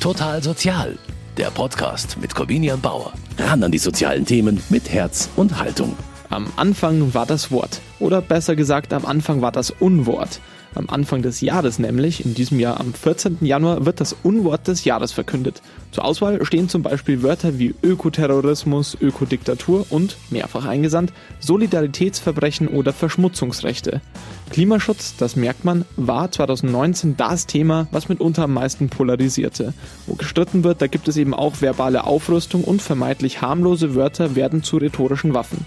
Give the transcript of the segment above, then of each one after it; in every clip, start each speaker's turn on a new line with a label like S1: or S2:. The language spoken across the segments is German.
S1: Total Sozial, der Podcast mit Corvinian Bauer. Ran an die sozialen Themen mit Herz und Haltung.
S2: Am Anfang war das Wort. Oder besser gesagt, am Anfang war das Unwort. Am Anfang des Jahres nämlich, in diesem Jahr am 14. Januar, wird das Unwort des Jahres verkündet. Zur Auswahl stehen zum Beispiel Wörter wie Ökoterrorismus, Ökodiktatur und, mehrfach eingesandt, Solidaritätsverbrechen oder Verschmutzungsrechte. Klimaschutz, das merkt man, war 2019 das Thema, was mitunter am meisten polarisierte. Wo gestritten wird, da gibt es eben auch verbale Aufrüstung und vermeintlich harmlose Wörter werden zu rhetorischen Waffen.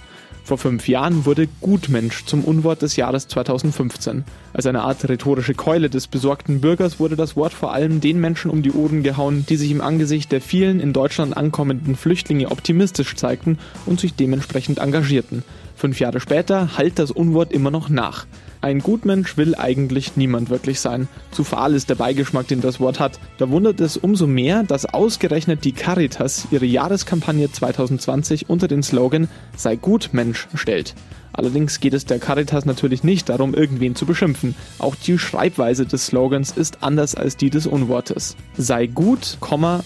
S2: Vor fünf Jahren wurde Gutmensch zum Unwort des Jahres 2015. Als eine Art rhetorische Keule des besorgten Bürgers wurde das Wort vor allem den Menschen um die Ohren gehauen, die sich im Angesicht der vielen in Deutschland ankommenden Flüchtlinge optimistisch zeigten und sich dementsprechend engagierten. Fünf Jahre später halt das Unwort immer noch nach. Ein Gutmensch will eigentlich niemand wirklich sein. Zu fahl ist der Beigeschmack, den das Wort hat. Da wundert es umso mehr, dass ausgerechnet die Caritas ihre Jahreskampagne 2020 unter den Slogan Sei gut Mensch stellt. Allerdings geht es der Caritas natürlich nicht darum, irgendwen zu beschimpfen. Auch die Schreibweise des Slogans ist anders als die des Unwortes. Sei gut,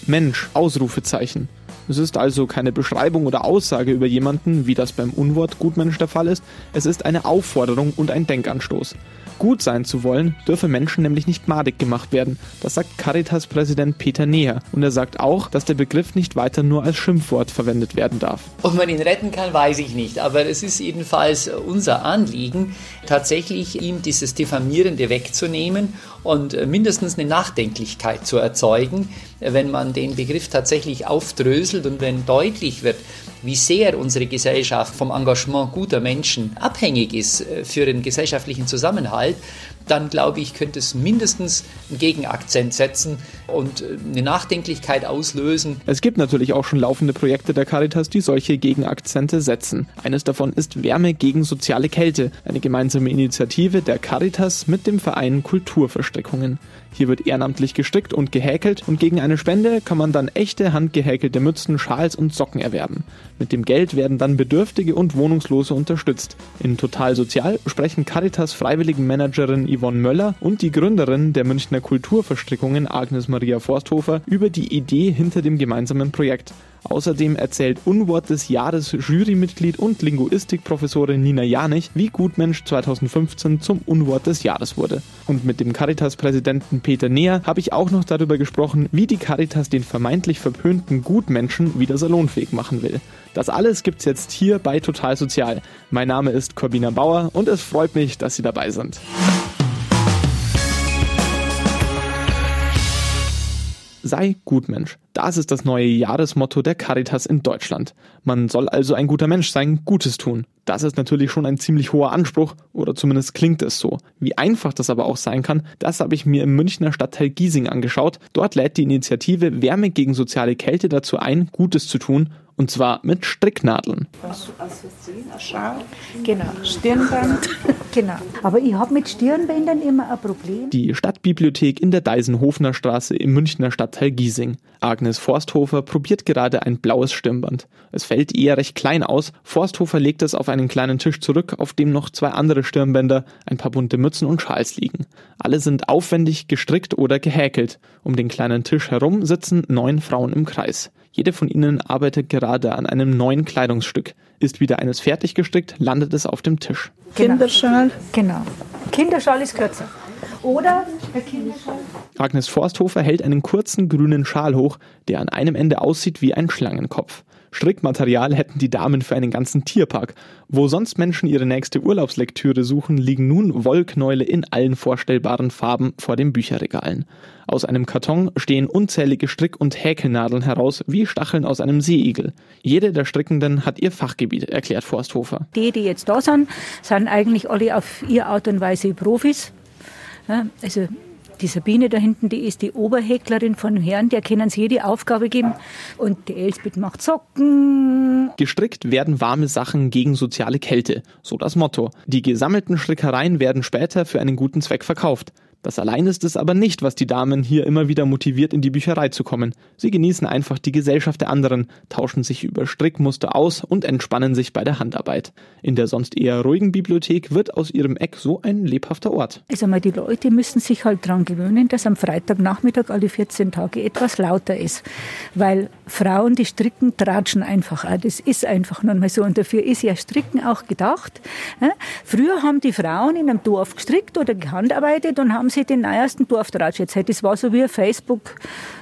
S2: Mensch, Ausrufezeichen. Es ist also keine Beschreibung oder Aussage über jemanden, wie das beim Unwort Gutmensch der Fall ist. Es ist eine Aufforderung und ein Denkanstoß. Gut sein zu wollen, dürfe Menschen nämlich nicht madig gemacht werden. Das sagt Caritas-Präsident Peter Neher. Und er sagt auch, dass der Begriff nicht weiter nur als Schimpfwort verwendet werden darf.
S3: Ob man ihn retten kann, weiß ich nicht. Aber es ist jedenfalls unser Anliegen, tatsächlich ihm dieses Diffamierende wegzunehmen und mindestens eine Nachdenklichkeit zu erzeugen, wenn man den Begriff tatsächlich aufdröselt und wenn deutlich wird, wie sehr unsere Gesellschaft vom Engagement guter Menschen abhängig ist äh, für den gesellschaftlichen Zusammenhalt, dann glaube ich, könnte es mindestens einen Gegenakzent setzen und äh, eine Nachdenklichkeit auslösen.
S2: Es gibt natürlich auch schon laufende Projekte der Caritas, die solche Gegenakzente setzen. Eines davon ist Wärme gegen soziale Kälte, eine gemeinsame Initiative der Caritas mit dem Verein Kulturverstrickungen. Hier wird ehrenamtlich gestrickt und gehäkelt und gegen eine Spende kann man dann echte handgehäkelte Mützen, Schals und Socken erwerben. Mit dem Geld werden dann Bedürftige und Wohnungslose unterstützt. In Total Sozial sprechen Caritas Freiwilligenmanagerin Yvonne Möller und die Gründerin der Münchner Kulturverstrickungen Agnes Maria Forsthofer über die Idee hinter dem gemeinsamen Projekt. Außerdem erzählt Unwort des Jahres Jurymitglied und Linguistikprofessorin Nina Janich, wie Gutmensch 2015 zum Unwort des Jahres wurde. Und mit dem Caritas-Präsidenten Peter Neher habe ich auch noch darüber gesprochen, wie die Caritas den vermeintlich verpönten Gutmenschen wieder salonfähig machen will. Das alles gibt's jetzt hier bei Total Sozial. Mein Name ist Corbina Bauer und es freut mich, dass Sie dabei sind. Sei Gutmensch. Das ist das neue Jahresmotto der Caritas in Deutschland. Man soll also ein guter Mensch sein, Gutes tun. Das ist natürlich schon ein ziemlich hoher Anspruch, oder zumindest klingt es so. Wie einfach das aber auch sein kann, das habe ich mir im Münchner Stadtteil Giesing angeschaut. Dort lädt die Initiative Wärme gegen soziale Kälte dazu ein, Gutes zu tun und zwar mit Stricknadeln.
S4: Genau, Stirnband. Genau. Aber ich habe mit Stirnbändern immer ein Problem.
S2: Die Stadtbibliothek in der Deisenhofener Straße im Münchner Stadtteil Giesing. Agnes Forsthofer probiert gerade ein blaues Stirnband. Es fällt eher recht klein aus. Forsthofer legt es auf einen kleinen Tisch zurück, auf dem noch zwei andere Stirnbänder, ein paar bunte Mützen und Schals liegen. Alle sind aufwendig gestrickt oder gehäkelt. Um den kleinen Tisch herum sitzen neun Frauen im Kreis. Jede von ihnen arbeitet gerade an einem neuen Kleidungsstück. Ist wieder eines fertig gestrickt, landet es auf dem Tisch.
S4: Genau. Kinderschal? Genau. Kinderschal ist kürzer. Oder der Kinderschal?
S2: Agnes Forsthofer hält einen kurzen grünen Schal hoch, der an einem Ende aussieht wie ein Schlangenkopf. Strickmaterial hätten die Damen für einen ganzen Tierpark. Wo sonst Menschen ihre nächste Urlaubslektüre suchen, liegen nun Wollknäule in allen vorstellbaren Farben vor den Bücherregalen. Aus einem Karton stehen unzählige Strick- und Häkelnadeln heraus, wie Stacheln aus einem Seeigel. Jede der Strickenden hat ihr Fachgebiet, erklärt Forsthofer.
S4: Die, die jetzt da sind, sind eigentlich alle auf ihre Art und Weise Profis. also die Sabine da hinten, die ist die Oberhäklerin von Herrn, der können sie jede Aufgabe geben. Und die Elsbeth macht Socken.
S2: Gestrickt werden warme Sachen gegen soziale Kälte. So das Motto. Die gesammelten Strickereien werden später für einen guten Zweck verkauft. Das allein ist es aber nicht, was die Damen hier immer wieder motiviert, in die Bücherei zu kommen. Sie genießen einfach die Gesellschaft der anderen, tauschen sich über Strickmuster aus und entspannen sich bei der Handarbeit. In der sonst eher ruhigen Bibliothek wird aus ihrem Eck so ein lebhafter Ort.
S4: Also mal die Leute müssen sich halt daran gewöhnen, dass am Freitagnachmittag alle 14 Tage etwas lauter ist. Weil Frauen, die stricken, tratschen einfach. Das ist einfach nun mal so. Und dafür ist ja Stricken auch gedacht. Früher haben die Frauen in einem Dorf gestrickt oder gehandarbeitet und haben sie den neuesten Dorftratsch jetzt. Das war so wie Facebook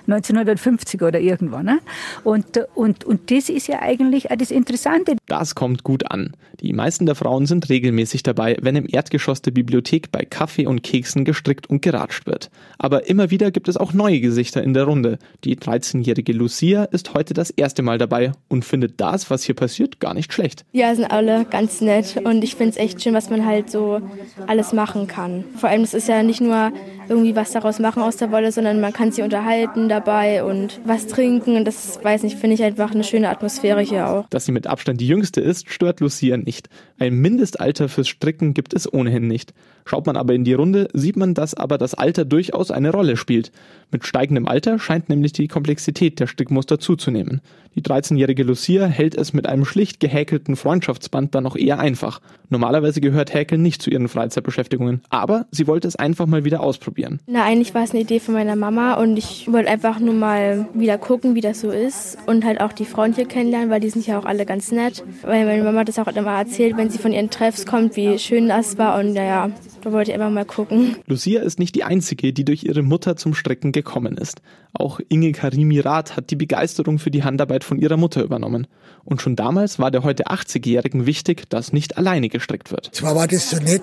S4: 1950 oder irgendwann. Ne? Und, und, und das ist ja eigentlich auch das Interessante.
S2: Das kommt gut an. Die meisten der Frauen sind regelmäßig dabei, wenn im Erdgeschoss der Bibliothek bei Kaffee und Keksen gestrickt und geratscht wird. Aber immer wieder gibt es auch neue Gesichter in der Runde. Die 13-jährige Lucia ist heute das erste Mal dabei und findet das, was hier passiert, gar nicht schlecht.
S5: Ja, sind alle ganz nett und ich finde es echt schön, was man halt so alles machen kann. Vor allem, es ist ja nicht nur irgendwie was daraus machen aus der Wolle, sondern man kann sie unterhalten dabei und was trinken. Und das, weiß nicht, finde ich einfach eine schöne Atmosphäre hier auch.
S2: Dass sie mit Abstand die jüngste ist, stört Lucia nicht. Ein Mindestalter fürs Stricken gibt es ohnehin nicht. Schaut man aber in die Runde, sieht man, dass aber das Alter durchaus eine Rolle spielt. Mit steigendem Alter scheint nämlich die Komplexität der Strickmuster zuzunehmen. Die 13-jährige Lucia hält es mit einem schlicht gehäkelten Freundschaftsband dann noch eher einfach. Normalerweise gehört Häkeln nicht zu ihren Freizeitbeschäftigungen, aber sie wollte es einfach mal wieder ausprobieren.
S5: Na, eigentlich war es eine Idee von meiner Mama und ich wollte einfach nur mal wieder gucken, wie das so ist und halt auch die Frauen hier kennenlernen, weil die sind ja auch alle ganz nett. Weil meine Mama das auch immer erzählt, wenn sie von ihren Treffs kommt, wie schön das war und naja, da wollte ich einfach mal gucken.
S2: Lucia ist nicht die Einzige, die durch ihre Mutter zum Stricken gekommen ist. Auch Inge Karimi Rath hat die Begeisterung für die Handarbeit von ihrer Mutter übernommen. Und schon damals war der heute 80-Jährigen wichtig, dass nicht alleine gestrickt wird.
S6: Zwar war das so nett,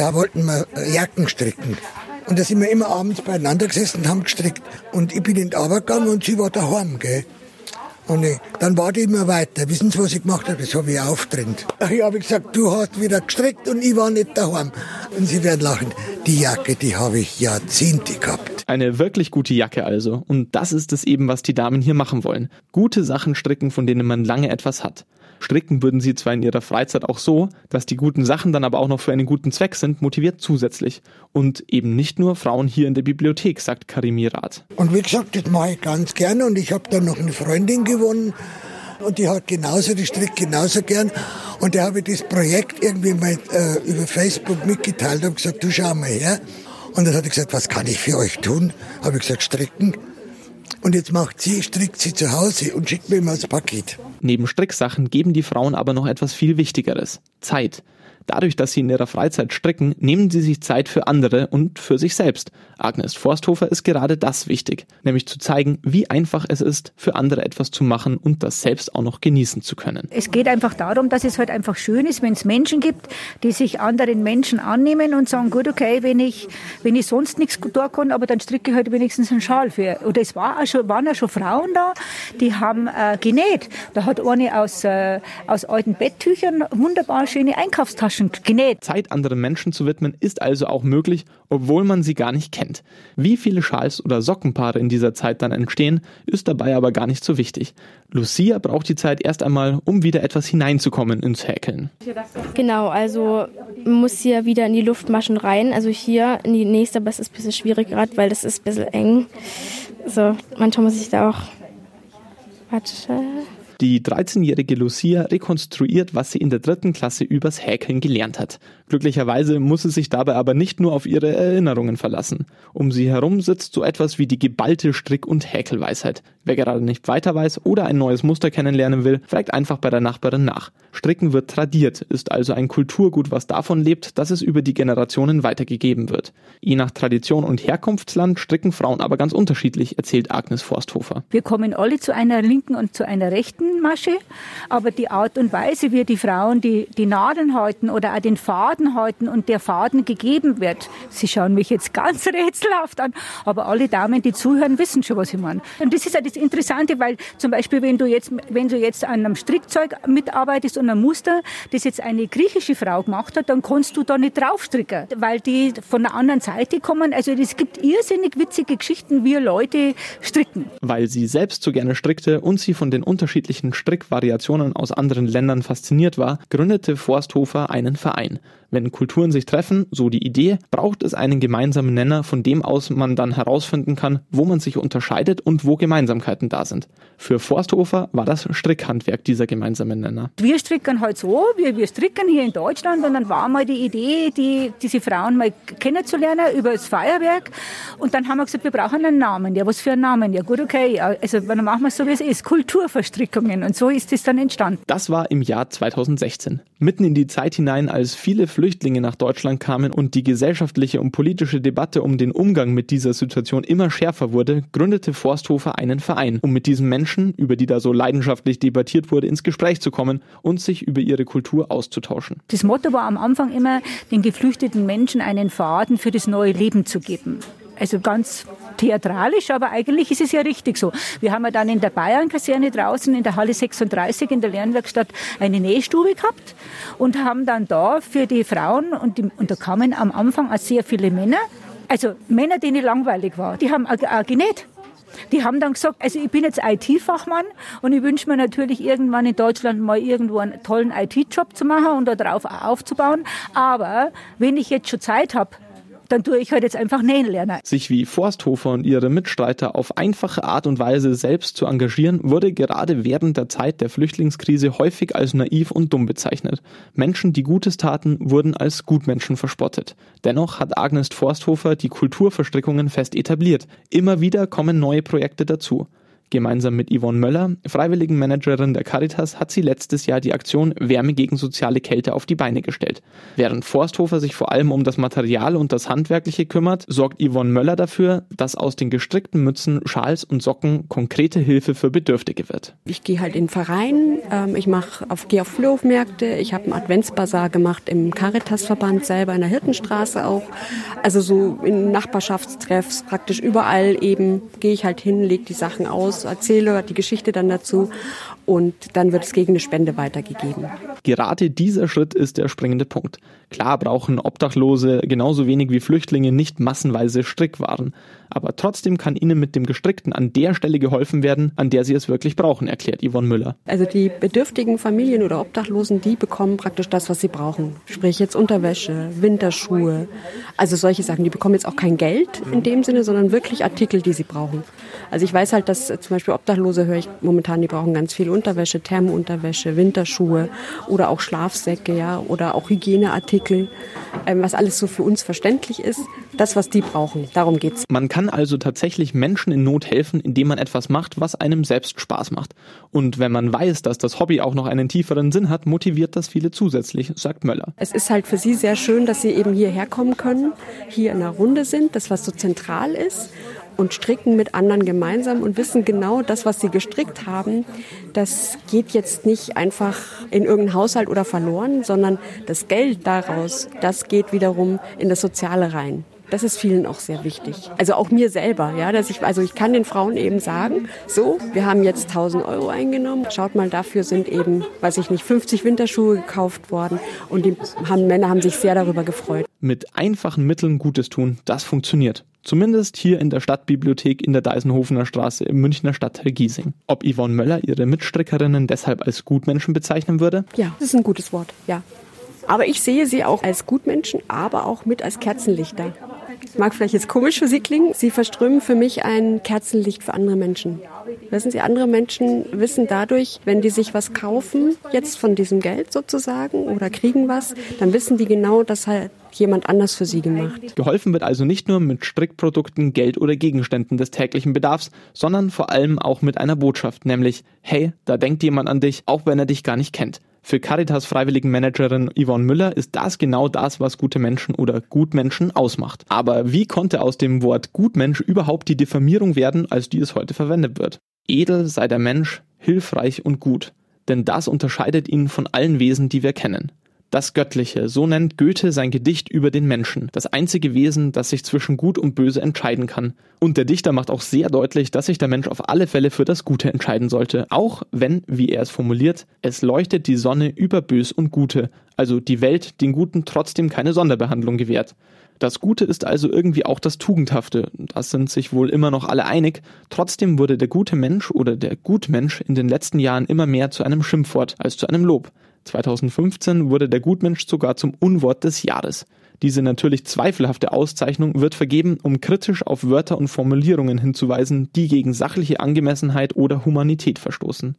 S6: da wollten wir Jacken stricken. Und da sind wir immer abends beieinander gesessen und haben gestrickt. Und ich bin in die Arbeit gegangen und sie war daheim, gell. Und ich, dann war die immer weiter. Wissen Sie, was ich gemacht habe? Das habe ich auftrennt. Ich habe gesagt, du hast wieder gestrickt und ich war nicht daheim. Und Sie werden lachen. Die Jacke, die habe ich Jahrzehnte gehabt.
S2: Eine wirklich gute Jacke also. Und das ist es eben, was die Damen hier machen wollen. Gute Sachen stricken, von denen man lange etwas hat. Stricken würden sie zwar in ihrer Freizeit auch so, dass die guten Sachen dann aber auch noch für einen guten Zweck sind, motiviert zusätzlich. Und eben nicht nur Frauen hier in der Bibliothek, sagt Karimi Rath.
S6: Und wie gesagt, das mache ich ganz gerne und ich habe dann noch eine Freundin gewonnen und die hat genauso, die strickt genauso gern. Und da habe ich das Projekt irgendwie mal äh, über Facebook mitgeteilt und gesagt, du schau mal her. Und dann hat ich gesagt, was kann ich für euch tun? Habe ich gesagt, stricken. Und jetzt macht sie, strickt sie zu Hause und schickt mir immer das Paket.
S2: Neben Stricksachen geben die Frauen aber noch etwas viel Wichtigeres. Zeit. Dadurch, dass sie in ihrer Freizeit stricken, nehmen sie sich Zeit für andere und für sich selbst. Agnes Forsthofer ist gerade das wichtig, nämlich zu zeigen, wie einfach es ist, für andere etwas zu machen und das selbst auch noch genießen zu können.
S4: Es geht einfach darum, dass es halt einfach schön ist, wenn es Menschen gibt, die sich anderen Menschen annehmen und sagen, gut, okay, wenn ich, wenn ich sonst nichts da kann, aber dann stricke ich halt wenigstens einen Schal für. Oder es war auch schon, waren auch schon Frauen da, die haben äh, genäht. Da hat eine aus, äh, aus alten Betttüchern wunderbar schöne Einkaufstaschen genäht.
S2: Zeit anderen Menschen zu widmen ist also auch möglich, obwohl man sie gar nicht kennt. Wie viele Schals oder Sockenpaare in dieser Zeit dann entstehen, ist dabei aber gar nicht so wichtig. Lucia braucht die Zeit erst einmal, um wieder etwas hineinzukommen ins Häkeln.
S5: Genau, also muss hier wieder in die Luftmaschen rein. Also hier in die nächste, aber es ist ein bisschen schwierig gerade, weil das ist ein bisschen eng. So, manchmal muss ich da auch. Warte.
S2: Die 13-jährige Lucia rekonstruiert, was sie in der dritten Klasse übers Häkeln gelernt hat. Glücklicherweise muss sie sich dabei aber nicht nur auf ihre Erinnerungen verlassen. Um sie herum sitzt so etwas wie die geballte Strick- und Häkelweisheit. Wer gerade nicht weiter weiß oder ein neues Muster kennenlernen will, fragt einfach bei der Nachbarin nach. Stricken wird tradiert, ist also ein Kulturgut, was davon lebt, dass es über die Generationen weitergegeben wird. Je nach Tradition und Herkunftsland stricken Frauen aber ganz unterschiedlich, erzählt Agnes Forsthofer.
S4: Wir kommen alle zu einer linken und zu einer rechten Masche, aber die Art und Weise, wie die Frauen die, die Nadeln halten oder auch den Faden halten und der Faden gegeben wird, sie schauen mich jetzt ganz rätselhaft an, aber alle Damen, die zuhören, wissen schon, was ich meine. Und das ist ja das Interessante, weil zum Beispiel, wenn du jetzt, wenn du jetzt an einem Strickzeug mitarbeitest und einem Muster, das jetzt eine griechische Frau gemacht hat, dann kannst du da nicht draufstricken, weil die von der anderen Seite kommen. Also es gibt irrsinnig witzige Geschichten, wie Leute stricken.
S2: Weil sie selbst so gerne strickte und sie von den unterschiedlichen unterschiedlichen Strickvariationen aus anderen Ländern fasziniert war, gründete Forsthofer einen Verein. Wenn Kulturen sich treffen, so die Idee, braucht es einen gemeinsamen Nenner, von dem aus man dann herausfinden kann, wo man sich unterscheidet und wo Gemeinsamkeiten da sind. Für Forsthofer war das Strickhandwerk dieser gemeinsame Nenner.
S4: Wir stricken halt so, wir, wir stricken hier in Deutschland und dann war mal die Idee, die, diese Frauen mal kennenzulernen über das Feuerwerk und dann haben wir gesagt, wir brauchen einen Namen. Ja, was für einen Namen? Ja gut, okay, also dann machen wir es so, wie es ist. Kulturverstrickungen und so ist es dann entstanden.
S2: Das war im Jahr 2016. Mitten in die Zeit hinein, als viele Flüchtlinge nach Deutschland kamen und die gesellschaftliche und politische Debatte um den Umgang mit dieser Situation immer schärfer wurde, gründete Forsthofer einen Verein, um mit diesen Menschen, über die da so leidenschaftlich debattiert wurde, ins Gespräch zu kommen und sich über ihre Kultur auszutauschen.
S4: Das Motto war am Anfang immer, den geflüchteten Menschen einen Faden für das neue Leben zu geben. Also ganz theatralisch, aber eigentlich ist es ja richtig so. Wir haben ja dann in der Bayern-Kaserne draußen in der Halle 36 in der Lernwerkstatt eine Nähstube gehabt und haben dann da für die Frauen, und, die, und da kamen am Anfang auch sehr viele Männer, also Männer, denen langweilig war, die haben auch, genäht. Die haben dann gesagt, also ich bin jetzt IT-Fachmann und ich wünsche mir natürlich irgendwann in Deutschland mal irgendwo einen tollen IT-Job zu machen und darauf aufzubauen. Aber wenn ich jetzt schon Zeit habe, dann tue ich halt jetzt einfach nähen lernen.
S2: Sich wie Forsthofer und ihre Mitstreiter auf einfache Art und Weise selbst zu engagieren, wurde gerade während der Zeit der Flüchtlingskrise häufig als naiv und dumm bezeichnet. Menschen, die Gutes taten, wurden als Gutmenschen verspottet. Dennoch hat Agnes Forsthofer die Kulturverstrickungen fest etabliert. Immer wieder kommen neue Projekte dazu. Gemeinsam mit Yvonne Möller, Freiwilligenmanagerin der Caritas, hat sie letztes Jahr die Aktion Wärme gegen soziale Kälte auf die Beine gestellt. Während Forsthofer sich vor allem um das Material und das Handwerkliche kümmert, sorgt Yvonne Möller dafür, dass aus den gestrickten Mützen, Schals und Socken konkrete Hilfe für Bedürftige wird.
S7: Ich gehe halt in Verein, ähm, ich mach auf, gehe auf Flohmärkte, ich habe einen Adventsbasar gemacht im Caritasverband selber in der Hirtenstraße auch. Also so in Nachbarschaftstreffs, praktisch überall eben gehe ich halt hin, lege die Sachen aus erzähle die Geschichte dann dazu und dann wird es gegen eine Spende weitergegeben.
S2: Gerade dieser Schritt ist der springende Punkt. Klar brauchen Obdachlose genauso wenig wie Flüchtlinge nicht massenweise Strickwaren. Aber trotzdem kann ihnen mit dem Gestrickten an der Stelle geholfen werden, an der sie es wirklich brauchen, erklärt Yvonne Müller.
S7: Also die bedürftigen Familien oder Obdachlosen, die bekommen praktisch das, was sie brauchen. Sprich jetzt Unterwäsche, Winterschuhe, also solche Sachen. Die bekommen jetzt auch kein Geld in dem Sinne, sondern wirklich Artikel, die sie brauchen. Also ich weiß halt, dass zum Beispiel Obdachlose höre ich momentan, die brauchen ganz viel Unterwäsche, Thermounterwäsche, Winterschuhe oder auch Schlafsäcke, ja, oder auch Hygieneartikel, ähm, was alles so für uns verständlich ist. Das, was die brauchen, darum geht's.
S2: Man kann also tatsächlich Menschen in Not helfen, indem man etwas macht, was einem selbst Spaß macht. Und wenn man weiß, dass das Hobby auch noch einen tieferen Sinn hat, motiviert das viele zusätzlich, sagt Möller.
S7: Es ist halt für sie sehr schön, dass sie eben hierher kommen können, hier in einer Runde sind, das was so zentral ist und stricken mit anderen gemeinsam und wissen genau, das, was sie gestrickt haben, das geht jetzt nicht einfach in irgendeinen Haushalt oder verloren, sondern das Geld daraus, das geht wiederum in das Soziale rein. Das ist vielen auch sehr wichtig. Also auch mir selber, ja, dass ich, also ich kann den Frauen eben sagen, so, wir haben jetzt 1000 Euro eingenommen. Schaut mal, dafür sind eben, weiß ich nicht, 50 Winterschuhe gekauft worden und die haben, Männer haben sich sehr darüber gefreut.
S2: Mit einfachen Mitteln Gutes tun, das funktioniert. Zumindest hier in der Stadtbibliothek in der Deisenhofener Straße im Münchner Stadtteil Giesing. Ob Yvonne Möller ihre Mitstrickerinnen deshalb als Gutmenschen bezeichnen würde?
S7: Ja, das ist ein gutes Wort, ja. Aber ich sehe sie auch als Gutmenschen, aber auch mit als Kerzenlichter. Mag vielleicht jetzt komisch für Sie klingen. Sie verströmen für mich ein Kerzenlicht für andere Menschen. Wissen Sie, andere Menschen wissen dadurch, wenn die sich was kaufen, jetzt von diesem Geld sozusagen, oder kriegen was, dann wissen die genau, dass halt jemand anders für sie gemacht.
S2: Geholfen wird also nicht nur mit Strickprodukten, Geld oder Gegenständen des täglichen Bedarfs, sondern vor allem auch mit einer Botschaft, nämlich, hey, da denkt jemand an dich, auch wenn er dich gar nicht kennt. Für Caritas Freiwilligenmanagerin Yvonne Müller ist das genau das, was gute Menschen oder Gutmenschen ausmacht. Aber wie konnte aus dem Wort Gutmensch überhaupt die Diffamierung werden, als die es heute verwendet wird? Edel sei der Mensch, hilfreich und gut, denn das unterscheidet ihn von allen Wesen, die wir kennen. Das Göttliche, so nennt Goethe sein Gedicht über den Menschen, das einzige Wesen, das sich zwischen Gut und Böse entscheiden kann. Und der Dichter macht auch sehr deutlich, dass sich der Mensch auf alle Fälle für das Gute entscheiden sollte, auch wenn, wie er es formuliert, es leuchtet die Sonne über Bös und Gute, also die Welt den Guten trotzdem keine Sonderbehandlung gewährt. Das Gute ist also irgendwie auch das Tugendhafte. Das sind sich wohl immer noch alle einig. Trotzdem wurde der gute Mensch oder der Gutmensch in den letzten Jahren immer mehr zu einem Schimpfwort als zu einem Lob. 2015 wurde der Gutmensch sogar zum Unwort des Jahres. Diese natürlich zweifelhafte Auszeichnung wird vergeben, um kritisch auf Wörter und Formulierungen hinzuweisen, die gegen sachliche Angemessenheit oder Humanität verstoßen.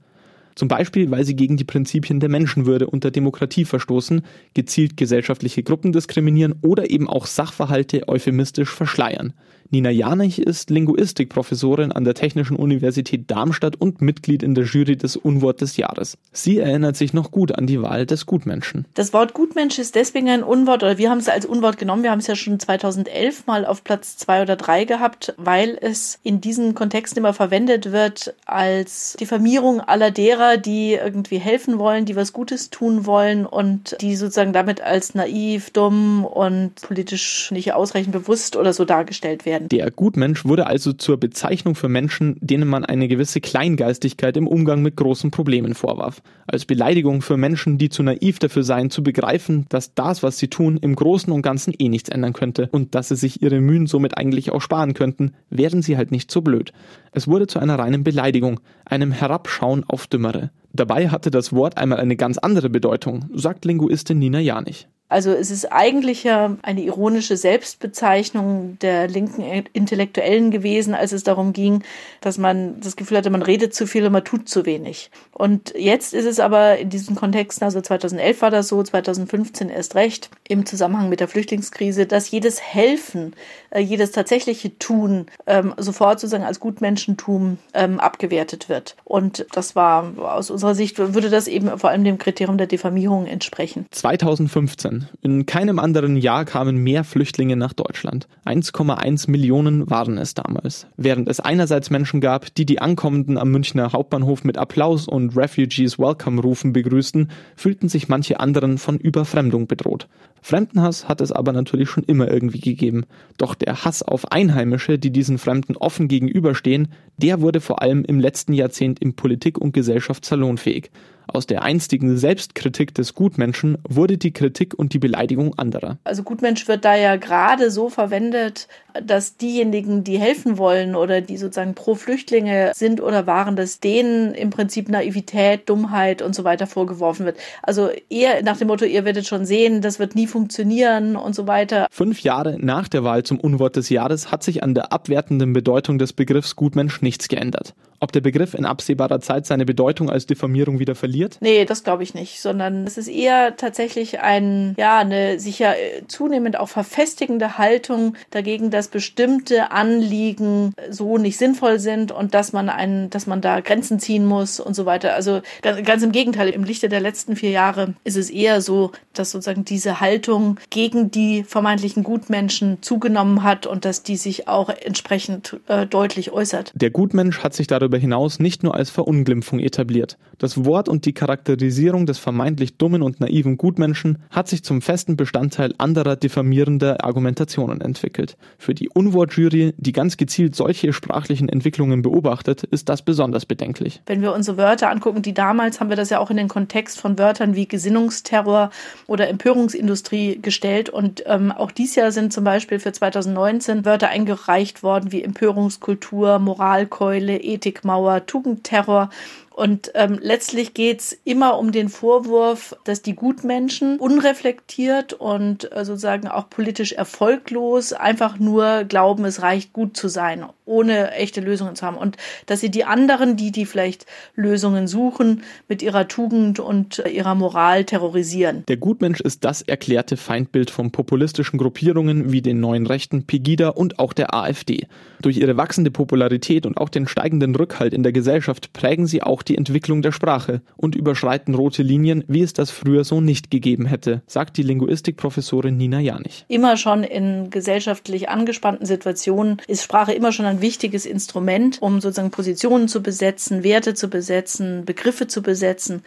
S2: Zum Beispiel, weil sie gegen die Prinzipien der Menschenwürde und der Demokratie verstoßen, gezielt gesellschaftliche Gruppen diskriminieren oder eben auch Sachverhalte euphemistisch verschleiern. Nina Janich ist Linguistikprofessorin an der Technischen Universität Darmstadt und Mitglied in der Jury des Unwort des Jahres. Sie erinnert sich noch gut an die Wahl des Gutmenschen.
S8: Das Wort Gutmensch ist deswegen ein Unwort, oder wir haben es als Unwort genommen. Wir haben es ja schon 2011 mal auf Platz zwei oder drei gehabt, weil es in diesen Kontexten immer verwendet wird als Diffamierung aller derer, die irgendwie helfen wollen, die was Gutes tun wollen und die sozusagen damit als naiv, dumm und politisch nicht ausreichend bewusst oder so dargestellt werden.
S2: Der Gutmensch wurde also zur Bezeichnung für Menschen, denen man eine gewisse Kleingeistigkeit im Umgang mit großen Problemen vorwarf. Als Beleidigung für Menschen, die zu naiv dafür seien, zu begreifen, dass das, was sie tun, im Großen und Ganzen eh nichts ändern könnte und dass sie sich ihre Mühen somit eigentlich auch sparen könnten, wären sie halt nicht so blöd. Es wurde zu einer reinen Beleidigung, einem Herabschauen auf Dümmere. Dabei hatte das Wort einmal eine ganz andere Bedeutung, sagt Linguistin Nina Janich.
S8: Also es ist eigentlich ja eine ironische Selbstbezeichnung der linken Intellektuellen gewesen, als es darum ging, dass man das Gefühl hatte, man redet zu viel und man tut zu wenig. Und jetzt ist es aber in diesen Kontexten, also 2011 war das so, 2015 erst recht, im Zusammenhang mit der Flüchtlingskrise, dass jedes Helfen, jedes tatsächliche Tun ähm, sofort sozusagen als Gutmenschentum ähm, abgewertet wird. Und das war aus unserer Sicht, würde das eben vor allem dem Kriterium der Diffamierung entsprechen.
S2: 2015 in keinem anderen Jahr kamen mehr Flüchtlinge nach Deutschland. 1,1 Millionen waren es damals. Während es einerseits Menschen gab, die die Ankommenden am Münchner Hauptbahnhof mit Applaus und Refugees Welcome Rufen begrüßten, fühlten sich manche anderen von Überfremdung bedroht. Fremdenhass hat es aber natürlich schon immer irgendwie gegeben. Doch der Hass auf Einheimische, die diesen Fremden offen gegenüberstehen, der wurde vor allem im letzten Jahrzehnt in Politik und Gesellschaft salonfähig. Aus der einstigen Selbstkritik des Gutmenschen wurde die Kritik und die Beleidigung anderer.
S8: Also Gutmensch wird da ja gerade so verwendet, dass diejenigen, die helfen wollen oder die sozusagen pro Flüchtlinge sind oder waren, dass denen im Prinzip Naivität, Dummheit und so weiter vorgeworfen wird. Also eher nach dem Motto, ihr werdet schon sehen, das wird nie funktionieren und so weiter.
S2: Fünf Jahre nach der Wahl zum Unwort des Jahres hat sich an der abwertenden Bedeutung des Begriffs Gutmensch nichts geändert. Ob der Begriff in absehbarer Zeit seine Bedeutung als Diffamierung wieder verliert?
S8: Nee, das glaube ich nicht, sondern es ist eher tatsächlich ein, ja, eine sich ja äh, zunehmend auch verfestigende Haltung dagegen, dass bestimmte Anliegen so nicht sinnvoll sind und dass man einen, dass man da Grenzen ziehen muss und so weiter. Also ganz, ganz im Gegenteil, im Lichte der letzten vier Jahre ist es eher so, dass sozusagen diese Haltung gegen die vermeintlichen Gutmenschen zugenommen hat und dass die sich auch entsprechend äh, deutlich äußert.
S2: Der Gutmensch hat sich darüber darüber hinaus nicht nur als Verunglimpfung etabliert. Das Wort und die Charakterisierung des vermeintlich dummen und naiven Gutmenschen hat sich zum festen Bestandteil anderer diffamierender Argumentationen entwickelt. Für die Unwortjury, die ganz gezielt solche sprachlichen Entwicklungen beobachtet, ist das besonders bedenklich.
S8: Wenn wir unsere Wörter angucken, die damals haben wir das ja auch in den Kontext von Wörtern wie Gesinnungsterror oder Empörungsindustrie gestellt und ähm, auch dieses Jahr sind zum Beispiel für 2019 Wörter eingereicht worden wie Empörungskultur, Moralkeule, Ethik Mauer, Tugendterror und ähm, letztlich geht's immer um den Vorwurf, dass die Gutmenschen unreflektiert und äh, sozusagen auch politisch erfolglos einfach nur glauben, es reicht gut zu sein, ohne echte Lösungen zu haben. Und dass sie die anderen, die, die vielleicht Lösungen suchen, mit ihrer Tugend und äh, ihrer Moral terrorisieren.
S2: Der Gutmensch ist das erklärte Feindbild von populistischen Gruppierungen wie den neuen Rechten, Pegida und auch der AfD. Durch ihre wachsende Popularität und auch den steigenden Rückhalt in der Gesellschaft prägen sie auch die die Entwicklung der Sprache und überschreiten rote Linien, wie es das früher so nicht gegeben hätte, sagt die Linguistikprofessorin Nina Janich.
S8: Immer schon in gesellschaftlich angespannten Situationen ist Sprache immer schon ein wichtiges Instrument, um sozusagen Positionen zu besetzen, Werte zu besetzen, Begriffe zu besetzen.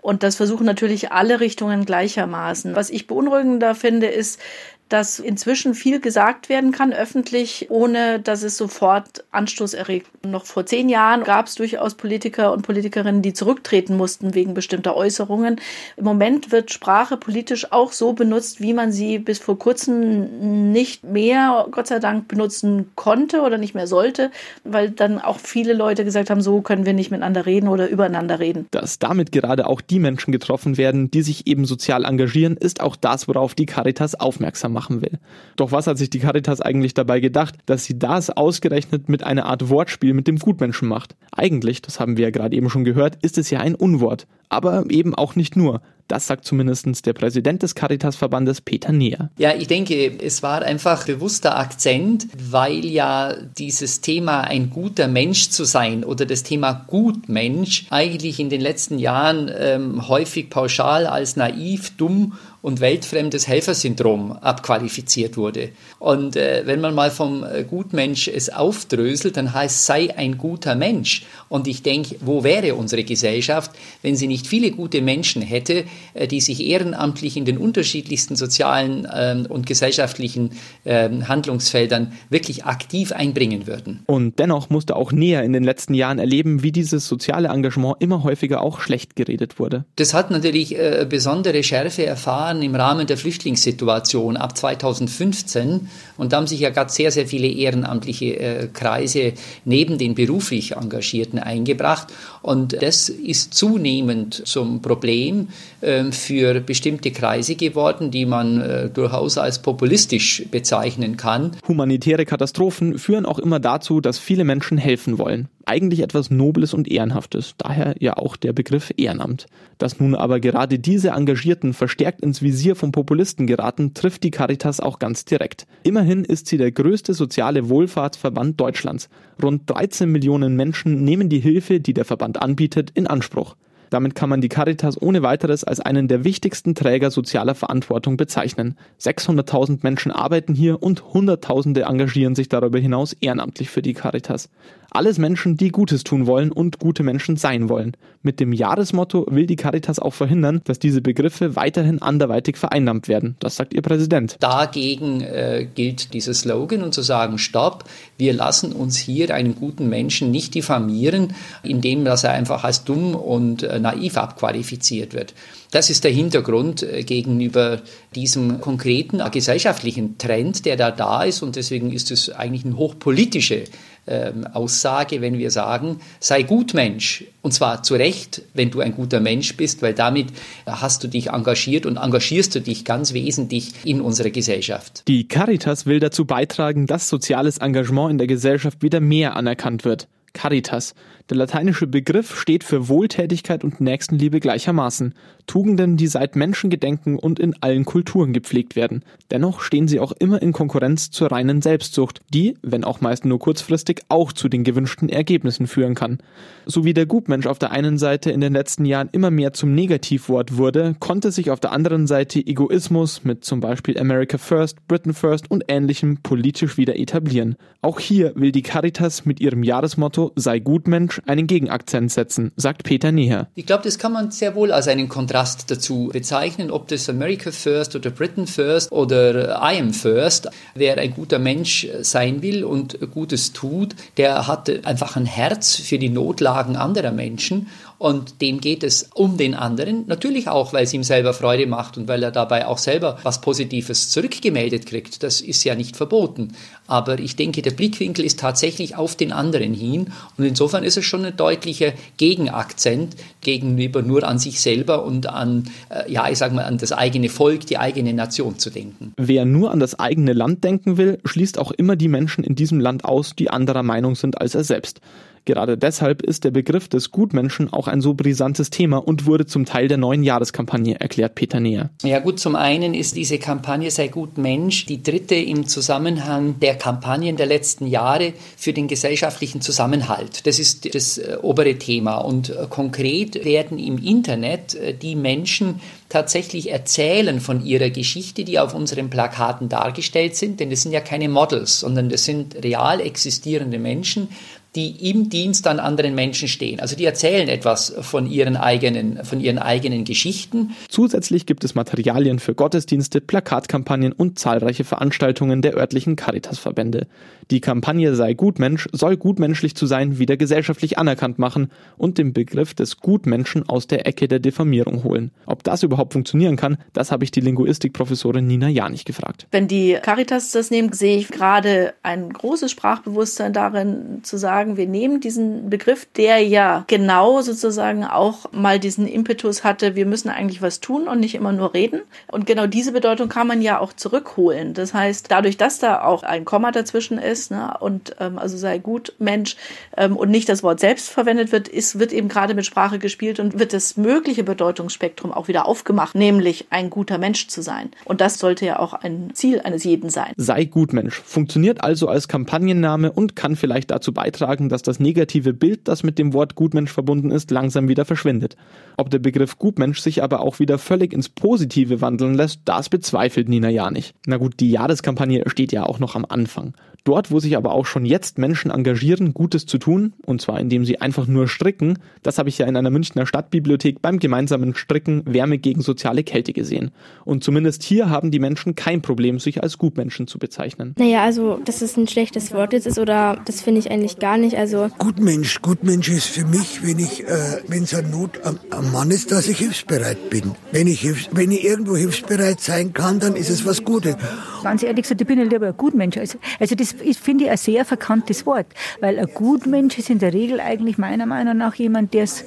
S8: Und das versuchen natürlich alle Richtungen gleichermaßen. Was ich beunruhigender finde, ist, dass inzwischen viel gesagt werden kann öffentlich, ohne dass es sofort Anstoß erregt. Noch vor zehn Jahren gab es durchaus Politiker und Politikerinnen, die zurücktreten mussten wegen bestimmter Äußerungen. Im Moment wird Sprache politisch auch so benutzt, wie man sie bis vor kurzem nicht mehr, Gott sei Dank, benutzen konnte oder nicht mehr sollte, weil dann auch viele Leute gesagt haben, so können wir nicht miteinander reden oder übereinander reden.
S2: Dass damit gerade auch die Menschen getroffen werden, die sich eben sozial engagieren, ist auch das, worauf die Caritas aufmerksam machen will. Doch was hat sich die Caritas eigentlich dabei gedacht, dass sie das ausgerechnet mit einer Art Wortspiel mit dem Gutmenschen macht? Eigentlich, das haben wir ja gerade eben schon gehört, ist es ja ein Unwort. Aber eben auch nicht nur. Das sagt zumindest der Präsident des Caritas-Verbandes Peter Neher.
S3: Ja, ich denke, es war einfach bewusster Akzent, weil ja dieses Thema ein guter Mensch zu sein oder das Thema Gutmensch eigentlich in den letzten Jahren ähm, häufig pauschal als naiv, dumm und weltfremdes Helfersyndrom abqualifiziert wurde. Und äh, wenn man mal vom äh, Gutmensch es aufdröselt, dann heißt sei ein guter Mensch. Und ich denke, wo wäre unsere Gesellschaft, wenn sie nicht viele gute Menschen hätte, äh, die sich ehrenamtlich in den unterschiedlichsten sozialen äh, und gesellschaftlichen äh, Handlungsfeldern wirklich aktiv einbringen würden.
S2: Und dennoch musste auch näher in den letzten Jahren erleben, wie dieses soziale Engagement immer häufiger auch schlecht geredet wurde.
S3: Das hat natürlich äh, besondere Schärfe erfahren im Rahmen der Flüchtlingssituation ab 2015 und da haben sich ja gerade sehr, sehr viele ehrenamtliche äh, Kreise neben den beruflich Engagierten eingebracht und das ist zunehmend zum Problem äh, für bestimmte Kreise geworden, die man äh, durchaus als populistisch bezeichnen kann.
S2: Humanitäre Katastrophen führen auch immer dazu, dass viele Menschen helfen wollen eigentlich etwas Nobles und Ehrenhaftes, daher ja auch der Begriff Ehrenamt. Dass nun aber gerade diese Engagierten verstärkt ins Visier von Populisten geraten, trifft die Caritas auch ganz direkt. Immerhin ist sie der größte soziale Wohlfahrtsverband Deutschlands. Rund 13 Millionen Menschen nehmen die Hilfe, die der Verband anbietet, in Anspruch. Damit kann man die Caritas ohne weiteres als einen der wichtigsten Träger sozialer Verantwortung bezeichnen. 600.000 Menschen arbeiten hier und Hunderttausende engagieren sich darüber hinaus ehrenamtlich für die Caritas. Alles Menschen, die Gutes tun wollen und gute Menschen sein wollen. Mit dem Jahresmotto will die Caritas auch verhindern, dass diese Begriffe weiterhin anderweitig vereinnahmt werden. Das sagt ihr Präsident.
S3: Dagegen äh, gilt dieser Slogan und zu sagen, stopp, wir lassen uns hier einen guten Menschen nicht diffamieren, indem dass er einfach als dumm und äh, naiv abqualifiziert wird. Das ist der Hintergrund äh, gegenüber diesem konkreten gesellschaftlichen Trend, der da da ist. Und deswegen ist es eigentlich eine hochpolitische ähm, Aussage, wenn wir sagen, sei gut Mensch. Und zwar zu Recht, wenn du ein guter Mensch bist, weil damit hast du dich engagiert und engagierst du dich ganz wesentlich in unserer Gesellschaft.
S2: Die Caritas will dazu beitragen, dass soziales Engagement in der Gesellschaft wieder mehr anerkannt wird. Caritas. Der lateinische Begriff steht für Wohltätigkeit und Nächstenliebe gleichermaßen. Tugenden, die seit Menschengedenken und in allen Kulturen gepflegt werden. Dennoch stehen sie auch immer in Konkurrenz zur reinen Selbstsucht, die, wenn auch meist nur kurzfristig, auch zu den gewünschten Ergebnissen führen kann. So wie der Gutmensch auf der einen Seite in den letzten Jahren immer mehr zum Negativwort wurde, konnte sich auf der anderen Seite Egoismus mit zum Beispiel America First, Britain First und ähnlichem politisch wieder etablieren. Auch hier will die Caritas mit ihrem Jahresmotto Sei Gutmensch einen Gegenakzent setzen, sagt Peter Neher.
S3: Ich glaube, das kann man sehr wohl als einen Kontrast dazu bezeichnen, ob das America First oder Britain First oder I am First. Wer ein guter Mensch sein will und Gutes tut, der hat einfach ein Herz für die Notlagen anderer Menschen und dem geht es um den anderen, natürlich auch, weil es ihm selber Freude macht und weil er dabei auch selber was Positives zurückgemeldet kriegt. Das ist ja nicht verboten. Aber ich denke, der Blickwinkel ist tatsächlich auf den anderen hin und insofern ist es schon ein deutlicher Gegenakzent gegenüber nur an sich selber und an, äh, ja, ich sag mal, an das eigene Volk, die eigene Nation zu denken.
S2: Wer nur an das eigene Land denken will, schließt auch immer die Menschen in diesem Land aus, die anderer Meinung sind als er selbst. Gerade deshalb ist der Begriff des Gutmenschen auch ein so brisantes Thema und wurde zum Teil der neuen Jahreskampagne, erklärt Peter Näher.
S3: Ja gut, zum einen ist diese Kampagne Sei gut Mensch die dritte im Zusammenhang der Kampagnen der letzten Jahre für den gesellschaftlichen Zusammenhalt. Das ist das äh, obere Thema und äh, konkret werden im Internet äh, die Menschen tatsächlich erzählen von ihrer Geschichte, die auf unseren Plakaten dargestellt sind, denn das sind ja keine Models, sondern das sind real existierende Menschen, die im Dienst an anderen Menschen stehen. Also die erzählen etwas von ihren eigenen, von ihren eigenen Geschichten.
S2: Zusätzlich gibt es Materialien für Gottesdienste, Plakatkampagnen und zahlreiche Veranstaltungen der örtlichen Caritasverbände. Die Kampagne Sei Gutmensch soll gutmenschlich zu sein wieder gesellschaftlich anerkannt machen und den Begriff des Gutmenschen aus der Ecke der Diffamierung holen. Ob das überhaupt funktionieren kann, das habe ich die Linguistikprofessorin Nina Janich gefragt.
S8: Wenn die Caritas das nehmen, sehe ich gerade ein großes Sprachbewusstsein darin zu sagen, wir nehmen diesen Begriff, der ja genau sozusagen auch mal diesen Impetus hatte, wir müssen eigentlich was tun und nicht immer nur reden. Und genau diese Bedeutung kann man ja auch zurückholen. Das heißt, dadurch, dass da auch ein Komma dazwischen ist, ist, ne? und ähm, also sei gut Mensch ähm, und nicht das Wort selbst verwendet wird, ist, wird eben gerade mit Sprache gespielt und wird das mögliche Bedeutungsspektrum auch wieder aufgemacht, nämlich ein guter Mensch zu sein. Und das sollte ja auch ein Ziel eines jeden sein.
S2: Sei gut Mensch funktioniert also als Kampagnenname und kann vielleicht dazu beitragen, dass das negative Bild, das mit dem Wort Gutmensch verbunden ist, langsam wieder verschwindet. Ob der Begriff Gutmensch sich aber auch wieder völlig ins Positive wandeln lässt, das bezweifelt Nina ja nicht. Na gut, die Jahreskampagne steht ja auch noch am Anfang. Dort, wo sich aber auch schon jetzt Menschen engagieren, Gutes zu tun, und zwar indem sie einfach nur stricken, das habe ich ja in einer Münchner Stadtbibliothek beim gemeinsamen Stricken Wärme gegen soziale Kälte gesehen. Und zumindest hier haben die Menschen kein Problem, sich als Gutmenschen zu bezeichnen.
S5: Naja, also, dass es ein schlechtes Wort jetzt ist, oder das finde ich eigentlich gar nicht. Also
S6: Gutmensch, Gutmensch ist für mich, wenn ich, äh, wenn es eine Not am, am, Mann ist, dass ich hilfsbereit bin. Wenn ich, hilfs wenn ich irgendwo hilfsbereit sein kann, dann ist es was Gutes.
S4: Ganz ehrlich gesagt, ich bin lieber ein Gutmensch. Also, also das ist, finde ich, ein sehr verkanntes Wort. Weil ein Gutmensch ist in der Regel eigentlich meiner Meinung nach jemand, der's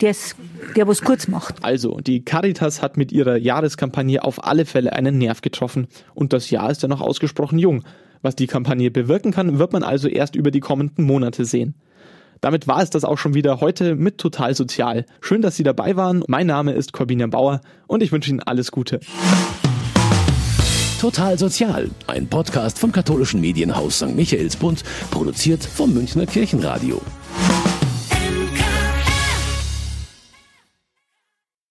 S4: der's, der was kurz macht.
S2: Also, die Caritas hat mit ihrer Jahreskampagne auf alle Fälle einen Nerv getroffen. Und das Jahr ist ja noch ausgesprochen jung. Was die Kampagne bewirken kann, wird man also erst über die kommenden Monate sehen. Damit war es das auch schon wieder heute mit Total Sozial. Schön, dass Sie dabei waren. Mein Name ist Corbinian Bauer und ich wünsche Ihnen alles Gute.
S1: Total Sozial, ein Podcast vom katholischen Medienhaus St. Michaelsbund, produziert vom Münchner Kirchenradio.